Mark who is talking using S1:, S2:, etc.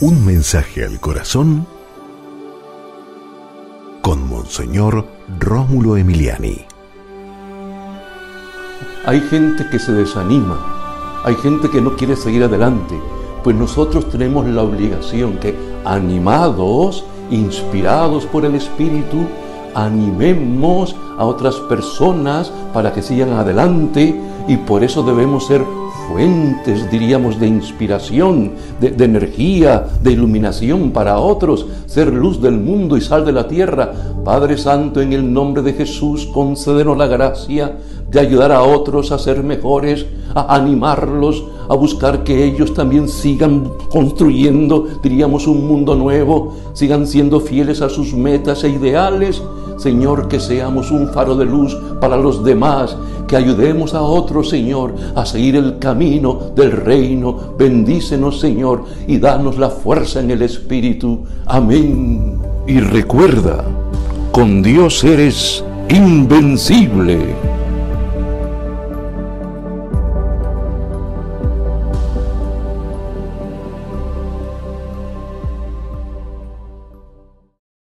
S1: Un mensaje al corazón con Monseñor Rómulo Emiliani.
S2: Hay gente que se desanima, hay gente que no quiere seguir adelante, pues nosotros tenemos la obligación que, animados, inspirados por el Espíritu, animemos a otras personas para que sigan adelante y por eso debemos ser fuentes, diríamos, de inspiración, de, energía, de iluminación para otros, ser luz del mundo y sal de la tierra. Padre Santo, en el nombre de Jesús, concédenos la gracia de ayudar a otros a ser mejores, a animarlos, a buscar que ellos también sigan construyendo, diríamos, un mundo nuevo, sigan siendo fieles a sus metas e ideales Señor, que seamos un faro de luz para los demás, que ayudemos a otros, Señor, a seguir el camino del reino. Bendícenos, Señor, y danos la fuerza en el Espíritu. Amén.
S1: Y recuerda, con Dios eres invencible.